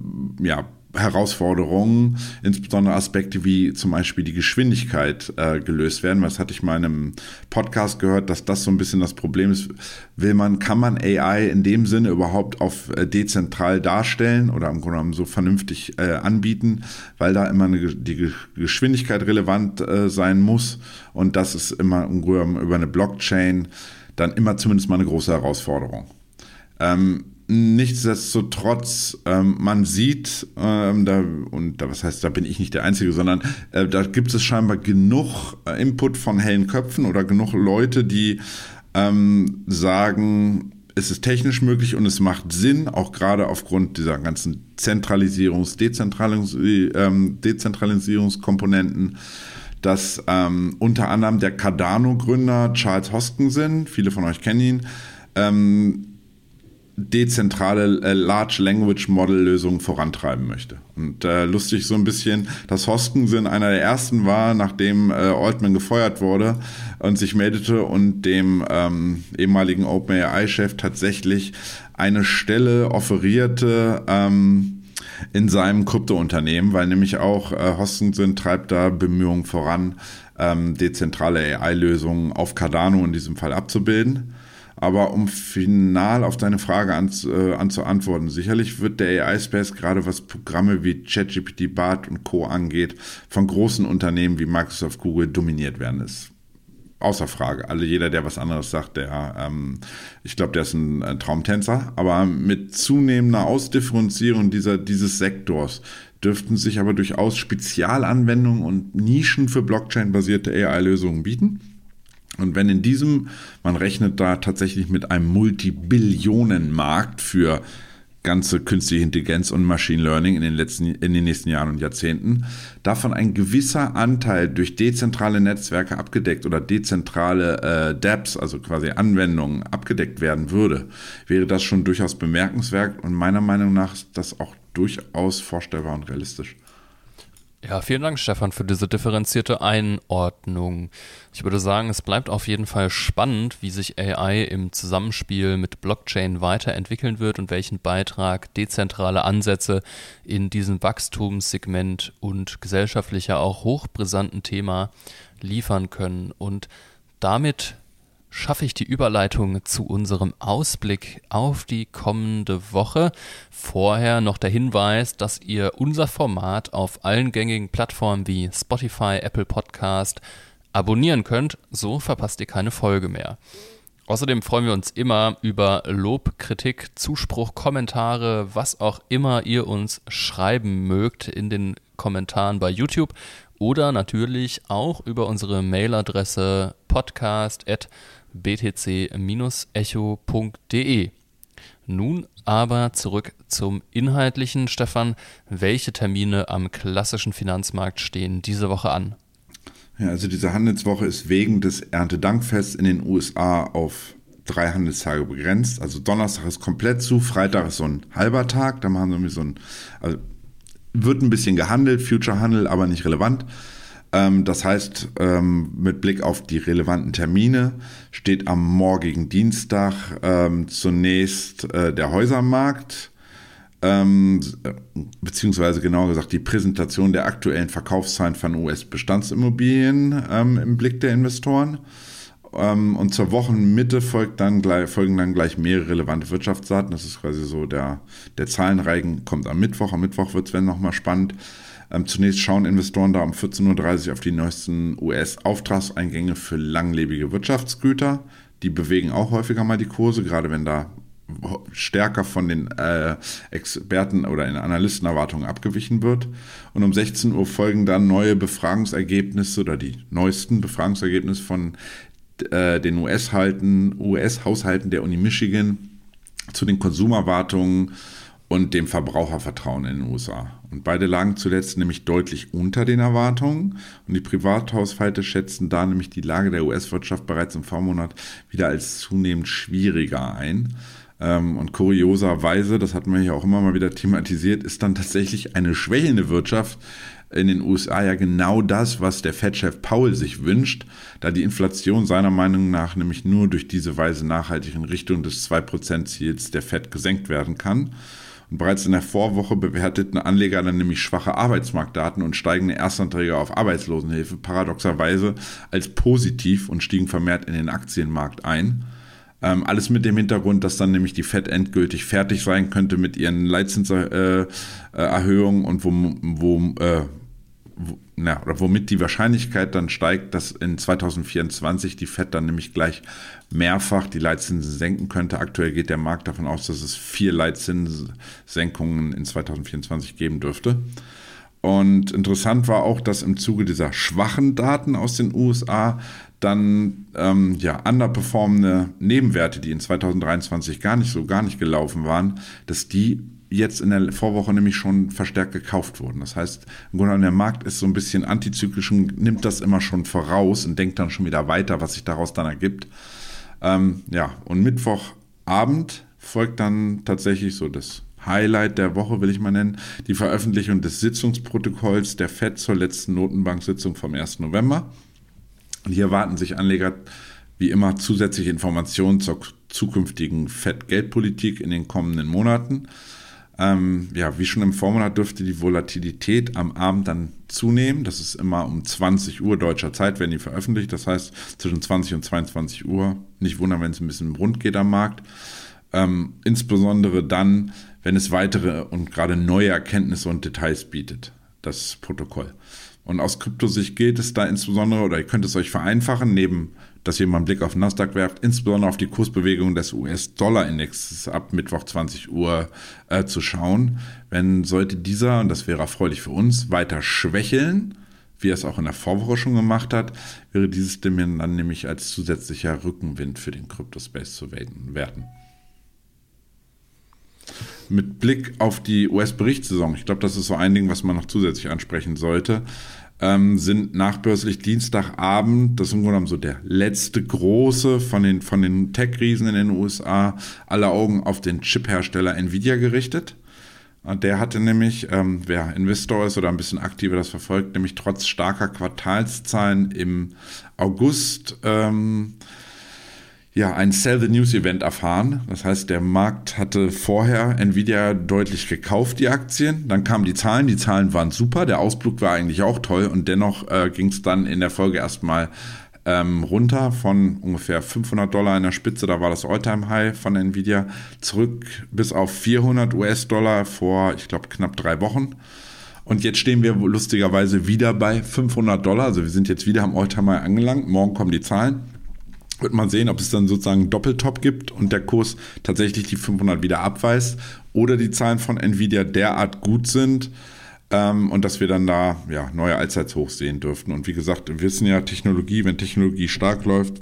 Speaker 2: ja, Herausforderungen, insbesondere Aspekte wie zum Beispiel die Geschwindigkeit äh, gelöst werden. Das hatte ich mal in einem Podcast gehört, dass das so ein bisschen das Problem ist. Will man, kann man AI in dem Sinne überhaupt auf äh, dezentral darstellen oder im Grunde genommen so vernünftig äh, anbieten, weil da immer eine, die Geschwindigkeit relevant äh, sein muss und das ist immer im Grunde über eine Blockchain dann immer zumindest mal eine große Herausforderung. Ähm, nichtsdestotrotz, ähm, man sieht, ähm, da, und da, was heißt, da bin ich nicht der Einzige, sondern äh, da gibt es scheinbar genug äh, Input von hellen Köpfen oder genug Leute, die ähm, sagen, es ist technisch möglich und es macht Sinn, auch gerade aufgrund dieser ganzen Zentralisierungs-, Dezentralis ähm, Dezentralisierungskomponenten dass ähm, unter anderem der Cardano-Gründer Charles Hoskinson, viele von euch kennen ihn, ähm, dezentrale äh, Large Language Model Lösungen vorantreiben möchte. Und äh, lustig so ein bisschen, dass Hoskinson einer der ersten war, nachdem äh, Altman gefeuert wurde und sich meldete und dem ähm, ehemaligen OpenAI-Chef tatsächlich eine Stelle offerierte, ähm, in seinem Kryptounternehmen, weil nämlich auch äh, Hoskinson treibt da Bemühungen voran, ähm, dezentrale AI-Lösungen auf Cardano in diesem Fall abzubilden. Aber um final auf deine Frage an, äh, anzuantworten, sicherlich wird der AI-Space gerade was Programme wie ChatGPT, BART und Co. angeht, von großen Unternehmen wie Microsoft, Google dominiert werden. Das außer Frage. Alle, jeder, der was anderes sagt, der, ähm, ich glaube, der ist ein, ein, Traumtänzer. Aber mit zunehmender Ausdifferenzierung dieser, dieses Sektors dürften sich aber durchaus Spezialanwendungen und Nischen für Blockchain-basierte AI-Lösungen bieten. Und wenn in diesem, man rechnet da tatsächlich mit einem Multibillionenmarkt für ganze künstliche Intelligenz und Machine Learning in den letzten, in den nächsten Jahren und Jahrzehnten, davon ein gewisser Anteil durch dezentrale Netzwerke abgedeckt oder dezentrale äh, dApps, also quasi Anwendungen, abgedeckt werden würde, wäre das schon durchaus bemerkenswert und meiner Meinung nach ist das auch durchaus vorstellbar und realistisch.
Speaker 1: Ja, vielen Dank, Stefan, für diese differenzierte Einordnung. Ich würde sagen, es bleibt auf jeden Fall spannend, wie sich AI im Zusammenspiel mit Blockchain weiterentwickeln wird und welchen Beitrag dezentrale Ansätze in diesem Wachstumssegment und gesellschaftlicher auch hochbrisanten Thema liefern können. Und damit schaffe ich die Überleitung zu unserem Ausblick auf die kommende Woche. Vorher noch der Hinweis, dass ihr unser Format auf allen gängigen Plattformen wie Spotify, Apple Podcast abonnieren könnt, so verpasst ihr keine Folge mehr. Außerdem freuen wir uns immer über Lob, Kritik, Zuspruch, Kommentare, was auch immer ihr uns schreiben mögt in den Kommentaren bei YouTube oder natürlich auch über unsere Mailadresse podcast.btc-echo.de. Nun aber zurück zum Inhaltlichen. Stefan, welche Termine am klassischen Finanzmarkt stehen diese Woche an?
Speaker 2: Ja, also diese Handelswoche ist wegen des Erntedankfests in den USA auf drei Handelstage begrenzt. Also Donnerstag ist komplett zu, Freitag ist so ein halber Tag, da machen wir so ein, also wird ein bisschen gehandelt, Future-Handel, aber nicht relevant. Ähm, das heißt, ähm, mit Blick auf die relevanten Termine steht am morgigen Dienstag ähm, zunächst äh, der Häusermarkt, beziehungsweise genauer gesagt die Präsentation der aktuellen Verkaufszahlen von US-Bestandsimmobilien im Blick der Investoren. Und zur Wochenmitte folgt dann gleich, folgen dann gleich mehrere relevante Wirtschaftsdaten. Das ist quasi so der, der Zahlenreigen kommt am Mittwoch. Am Mittwoch wird es dann nochmal spannend. Ähm, zunächst schauen Investoren da um 14.30 Uhr auf die neuesten US-Auftragseingänge für langlebige Wirtschaftsgüter. Die bewegen auch häufiger mal die Kurse, gerade wenn da stärker von den äh, Experten oder in Analystenerwartungen abgewichen wird. Und um 16 Uhr folgen dann neue Befragungsergebnisse oder die neuesten Befragungsergebnisse von äh, den US-Haushalten US der Uni Michigan zu den Konsumerwartungen und dem Verbrauchervertrauen in den USA. Und beide lagen zuletzt nämlich deutlich unter den Erwartungen. Und die Privathaushalte schätzen da nämlich die Lage der US-Wirtschaft bereits im Vormonat wieder als zunehmend schwieriger ein. Ähm, und kurioserweise, das hat man ja auch immer mal wieder thematisiert, ist dann tatsächlich eine schwächelnde Wirtschaft in den USA ja genau das, was der Fed-Chef Powell sich wünscht, da die Inflation seiner Meinung nach nämlich nur durch diese Weise nachhaltig in Richtung des 2%-Ziels der Fed gesenkt werden kann. Und bereits in der Vorwoche bewerteten Anleger dann nämlich schwache Arbeitsmarktdaten und steigende Erstanträge auf Arbeitslosenhilfe paradoxerweise als positiv und stiegen vermehrt in den Aktienmarkt ein. Ähm, alles mit dem Hintergrund, dass dann nämlich die Fed endgültig fertig sein könnte mit ihren Leitzinserhöhungen äh, äh, und wo, wo äh, na, oder womit die Wahrscheinlichkeit dann steigt, dass in 2024 die FED dann nämlich gleich mehrfach die Leitzinsen senken könnte. Aktuell geht der Markt davon aus, dass es vier Leitzinssenkungen in 2024 geben dürfte. Und interessant war auch, dass im Zuge dieser schwachen Daten aus den USA dann ähm, ja underperformende Nebenwerte, die in 2023 gar nicht so gar nicht gelaufen waren, dass die jetzt in der Vorwoche nämlich schon verstärkt gekauft wurden. Das heißt, im Grunde genommen, der Markt ist so ein bisschen antizyklisch und nimmt das immer schon voraus und denkt dann schon wieder weiter, was sich daraus dann ergibt. Ähm, ja, und Mittwochabend folgt dann tatsächlich so das Highlight der Woche, will ich mal nennen, die Veröffentlichung des Sitzungsprotokolls der FED zur letzten Notenbank-Sitzung vom 1. November. Und hier erwarten sich Anleger wie immer zusätzliche Informationen zur zukünftigen FED-Geldpolitik in den kommenden Monaten. Ähm, ja, wie schon im Vormonat dürfte die Volatilität am Abend dann zunehmen. Das ist immer um 20 Uhr deutscher Zeit, werden die veröffentlicht. Das heißt zwischen 20 und 22 Uhr. Nicht wundern, wenn es ein bisschen rund geht am Markt. Ähm, insbesondere dann, wenn es weitere und gerade neue Erkenntnisse und Details bietet, das Protokoll. Und aus Kryptosicht gilt es da insbesondere, oder ihr könnt es euch vereinfachen, neben dass ihr mal einen Blick auf Nasdaq werft, insbesondere auf die Kursbewegung des US-Dollar-Indexes ab Mittwoch 20 Uhr äh, zu schauen. Wenn sollte dieser, und das wäre erfreulich für uns, weiter schwächeln, wie er es auch in der Vorwoche schon gemacht hat, wäre dieses Demand dann nämlich als zusätzlicher Rückenwind für den Crypto-Space zu werden. Mit Blick auf die US-Berichtssaison, ich glaube, das ist so ein Ding, was man noch zusätzlich ansprechen sollte ähm, sind nachbörslich Dienstagabend, das ist im Grunde genommen so der letzte große von den, von den Tech-Riesen in den USA, alle Augen auf den Chip-Hersteller Nvidia gerichtet. Der hatte nämlich, ähm, wer Investor ist oder ein bisschen aktiver das verfolgt, nämlich trotz starker Quartalszahlen im August ähm, ja, ein Sell the News Event erfahren. Das heißt, der Markt hatte vorher Nvidia deutlich gekauft, die Aktien. Dann kamen die Zahlen. Die Zahlen waren super. Der Ausblick war eigentlich auch toll. Und dennoch äh, ging es dann in der Folge erstmal ähm, runter von ungefähr 500 Dollar in der Spitze. Da war das Alltime High von Nvidia zurück bis auf 400 US-Dollar vor, ich glaube, knapp drei Wochen. Und jetzt stehen wir lustigerweise wieder bei 500 Dollar. Also wir sind jetzt wieder am Alltime High angelangt. Morgen kommen die Zahlen wird man sehen, ob es dann sozusagen einen Doppeltop gibt und der Kurs tatsächlich die 500 wieder abweist oder die Zahlen von Nvidia derart gut sind ähm, und dass wir dann da ja, neue Allzeitshochs sehen dürften. Und wie gesagt, wir wissen ja, Technologie, wenn Technologie stark läuft,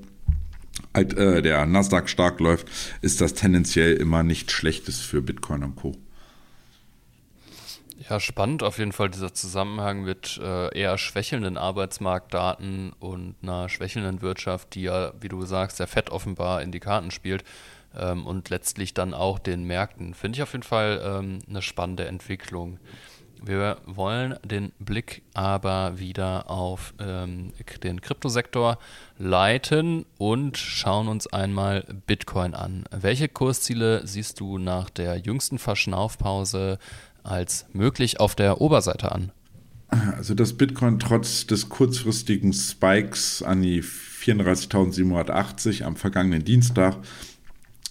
Speaker 2: äh, der Nasdaq stark läuft, ist das tendenziell immer nichts Schlechtes für Bitcoin und Co.
Speaker 1: Ja, spannend auf jeden Fall dieser Zusammenhang mit äh, eher schwächelnden Arbeitsmarktdaten und einer schwächelnden Wirtschaft, die ja, wie du sagst, sehr fett offenbar in die Karten spielt ähm, und letztlich dann auch den Märkten. Finde ich auf jeden Fall ähm, eine spannende Entwicklung. Wir wollen den Blick aber wieder auf ähm, den Kryptosektor leiten und schauen uns einmal Bitcoin an. Welche Kursziele siehst du nach der jüngsten Verschnaufpause als möglich auf der Oberseite an?
Speaker 2: Also dass Bitcoin trotz des kurzfristigen Spikes an die 34.780 am vergangenen Dienstag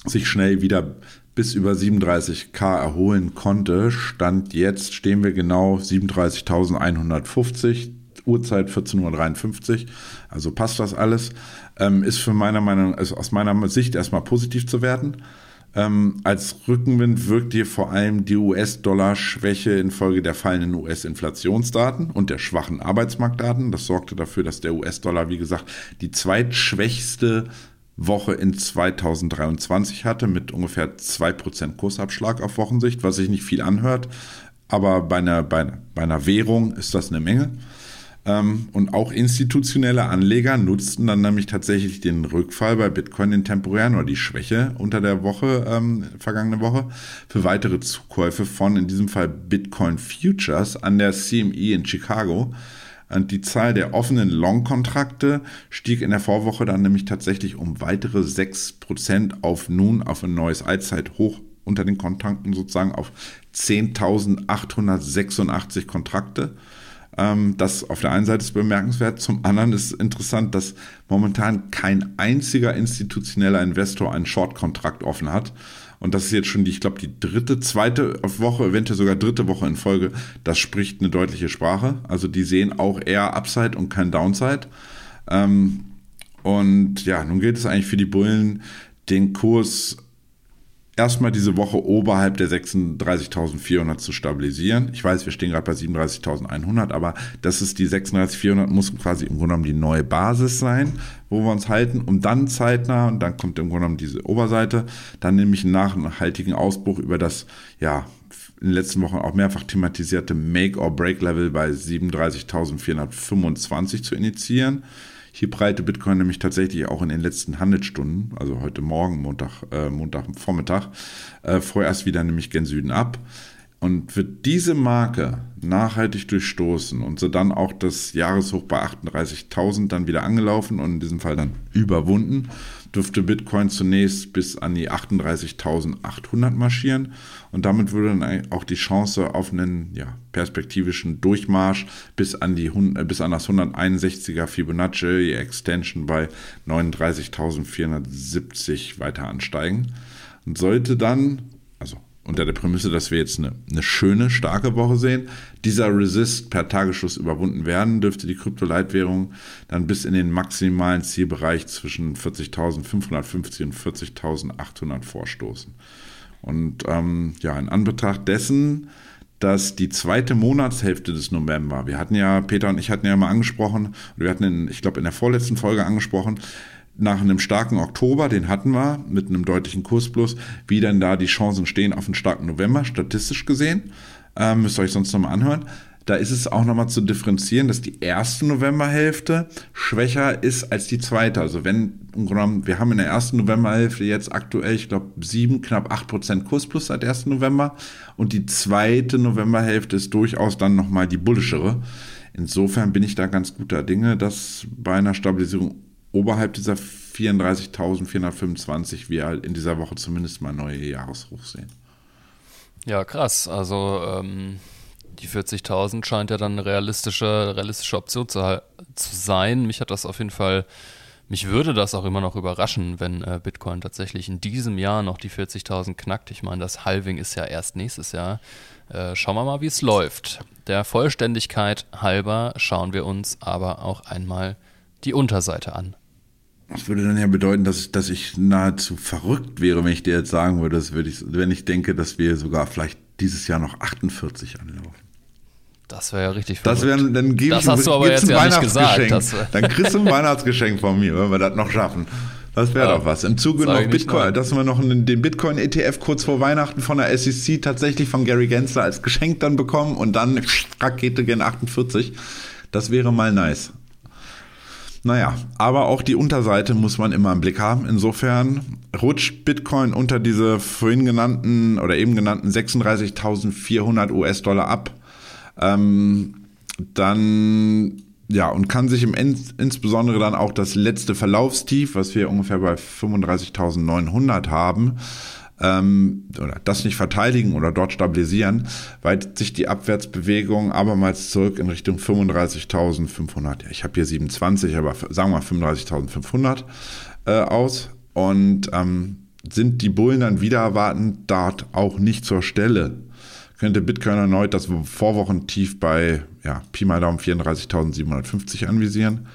Speaker 2: sich schnell wieder bis über 37k erholen konnte, stand jetzt, stehen wir genau 37.150, Uhrzeit 14.53 Uhr, also passt das alles, ähm, ist für meiner Meinung, also aus meiner Sicht erstmal positiv zu werden. Ähm, als Rückenwind wirkt hier vor allem die US-Dollar-Schwäche infolge der fallenden US-Inflationsdaten und der schwachen Arbeitsmarktdaten. Das sorgte dafür, dass der US-Dollar, wie gesagt, die zweitschwächste Woche in 2023 hatte mit ungefähr 2% Kursabschlag auf Wochensicht, was sich nicht viel anhört. Aber bei einer, bei, bei einer Währung ist das eine Menge. Ähm, und auch institutionelle Anleger nutzten dann nämlich tatsächlich den Rückfall bei Bitcoin, den temporären oder die Schwäche unter der Woche, ähm, vergangene Woche, für weitere Zukäufe von in diesem Fall Bitcoin Futures an der CME in Chicago. Und die Zahl der offenen Long-Kontrakte stieg in der Vorwoche dann nämlich tatsächlich um weitere 6% auf nun auf ein neues Allzeithoch unter den Kontrakten sozusagen auf 10.886 Kontrakte. Ähm, das auf der einen Seite ist bemerkenswert, zum anderen ist interessant, dass momentan kein einziger institutioneller Investor einen Short-Kontrakt offen hat. Und das ist jetzt schon die, ich glaube, die dritte, zweite Woche, eventuell sogar dritte Woche in Folge. Das spricht eine deutliche Sprache. Also die sehen auch eher Upside und kein Downside. Ähm, und ja, nun gilt es eigentlich für die Bullen, den Kurs erstmal diese Woche oberhalb der 36.400 zu stabilisieren. Ich weiß, wir stehen gerade bei 37.100, aber das ist die 36.400 muss quasi im Grunde genommen die neue Basis sein, wo wir uns halten, um dann zeitnah, und dann kommt im Grunde genommen diese Oberseite, dann nämlich einen nachhaltigen Ausbruch über das, ja, in den letzten Wochen auch mehrfach thematisierte Make-or-Break-Level bei 37.425 zu initiieren. Hier breite Bitcoin nämlich tatsächlich auch in den letzten Handelsstunden, also heute Morgen, Montag, äh, Montagvormittag, äh, vorerst wieder nämlich gen Süden ab. Und wird diese Marke nachhaltig durchstoßen und so dann auch das Jahreshoch bei 38.000 dann wieder angelaufen und in diesem Fall dann überwunden, dürfte Bitcoin zunächst bis an die 38.800 marschieren. Und damit würde dann auch die Chance auf einen ja, perspektivischen Durchmarsch bis an, die, äh, bis an das 161er Fibonacci Extension bei 39.470 weiter ansteigen. Und sollte dann, unter der Prämisse, dass wir jetzt eine, eine schöne, starke Woche sehen, dieser Resist per Tagesschluss überwunden werden, dürfte die Kryptoleitwährung dann bis in den maximalen Zielbereich zwischen 40.550 und 40.800 vorstoßen. Und ähm, ja, in Anbetracht dessen, dass die zweite Monatshälfte des November, wir hatten ja, Peter und ich hatten ja mal angesprochen, wir hatten, in, ich glaube, in der vorletzten Folge angesprochen, nach einem starken Oktober, den hatten wir mit einem deutlichen Kursplus, wie denn da die Chancen stehen auf einen starken November, statistisch gesehen. Ähm, müsst ihr euch sonst nochmal anhören. Da ist es auch nochmal zu differenzieren, dass die erste Novemberhälfte schwächer ist als die zweite. Also wenn, wir haben in der ersten Novemberhälfte jetzt aktuell, ich glaube, sieben, knapp acht Prozent Kursplus seit 1. November. Und die zweite Novemberhälfte ist durchaus dann nochmal die bullischere. Insofern bin ich da ganz guter Dinge, dass bei einer Stabilisierung oberhalb dieser 34.425 wir in dieser Woche zumindest mal neue Jahreshochs sehen.
Speaker 1: Ja, krass. Also ähm, die 40.000 scheint ja dann eine realistische, realistische Option zu, zu sein. Mich hat das auf jeden Fall, mich würde das auch immer noch überraschen, wenn äh, Bitcoin tatsächlich in diesem Jahr noch die 40.000 knackt. Ich meine, das Halving ist ja erst nächstes Jahr. Äh, schauen wir mal, wie es läuft. Der Vollständigkeit halber schauen wir uns aber auch einmal die Unterseite an.
Speaker 2: Das würde dann ja bedeuten, dass, dass ich nahezu verrückt wäre, wenn ich dir jetzt sagen würde, dass würde ich, wenn ich denke, dass wir sogar vielleicht dieses Jahr noch 48 anlaufen.
Speaker 1: Das wäre ja richtig
Speaker 2: verrückt. Das, wär, dann gebe
Speaker 1: das hast du aber jetzt ja nicht gesagt. (laughs)
Speaker 2: dann kriegst du ein Weihnachtsgeschenk von mir, wenn wir das noch schaffen. Das wäre ja, doch was. Im Zuge noch Bitcoin, dass wir noch den Bitcoin-ETF kurz vor Weihnachten von der SEC tatsächlich von Gary Gensler als Geschenk dann bekommen und dann Rakete gen 48. Das wäre mal nice. Naja, aber auch die Unterseite muss man immer im Blick haben. Insofern rutscht Bitcoin unter diese vorhin genannten oder eben genannten 36.400 US-Dollar ab. Ähm, dann ja, und kann sich im insbesondere dann auch das letzte Verlaufstief, was wir ungefähr bei 35.900 haben, ähm, oder das nicht verteidigen oder dort stabilisieren, weitet sich die Abwärtsbewegung abermals zurück in Richtung 35.500. Ja, ich habe hier 27, aber sagen wir mal 35.500 äh, aus. Und ähm, sind die Bullen dann wieder erwarten, dort auch nicht zur Stelle, könnte Bitcoin erneut das Vorwochentief bei ja, Pi mal Daumen 34.750 anvisieren.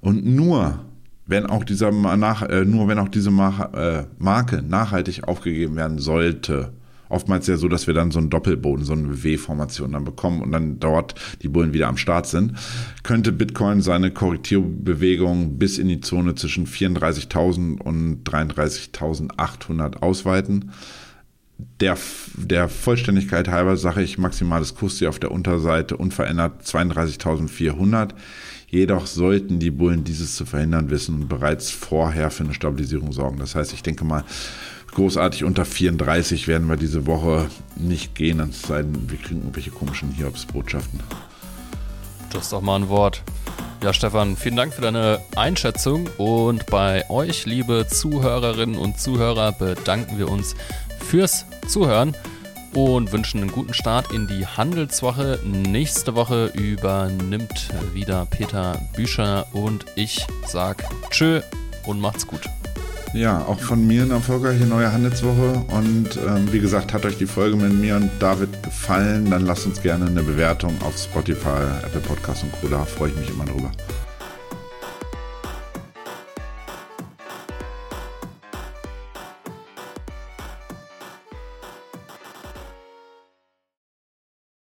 Speaker 2: Und nur wenn auch dieser nach, äh, nur wenn auch diese Mar äh, Marke nachhaltig aufgegeben werden sollte, oftmals ja so, dass wir dann so einen Doppelboden, so eine W-Formation dann bekommen und dann dort die Bullen wieder am Start sind, könnte Bitcoin seine Korrekturbewegung bis in die Zone zwischen 34.000 und 33.800 ausweiten. Der, der Vollständigkeit halber sage ich maximales Kursziel auf der Unterseite unverändert 32.400. Jedoch sollten die Bullen dieses zu verhindern wissen und bereits vorher für eine Stabilisierung sorgen. Das heißt, ich denke mal, großartig unter 34 werden wir diese Woche nicht gehen, es sei wir kriegen irgendwelche komischen Hiobs-Botschaften.
Speaker 1: Das ist doch mal ein Wort. Ja, Stefan, vielen Dank für deine Einschätzung und bei euch, liebe Zuhörerinnen und Zuhörer, bedanken wir uns fürs Zuhören und wünschen einen guten Start in die Handelswoche. Nächste Woche übernimmt wieder Peter Büscher und ich sag Tschö und macht's gut.
Speaker 2: Ja, auch von mir eine erfolgreiche neue Handelswoche. Und ähm, wie gesagt, hat euch die Folge mit mir und David gefallen, dann lasst uns gerne eine Bewertung auf Spotify, Apple Podcasts und Co. Da freue ich mich immer drüber.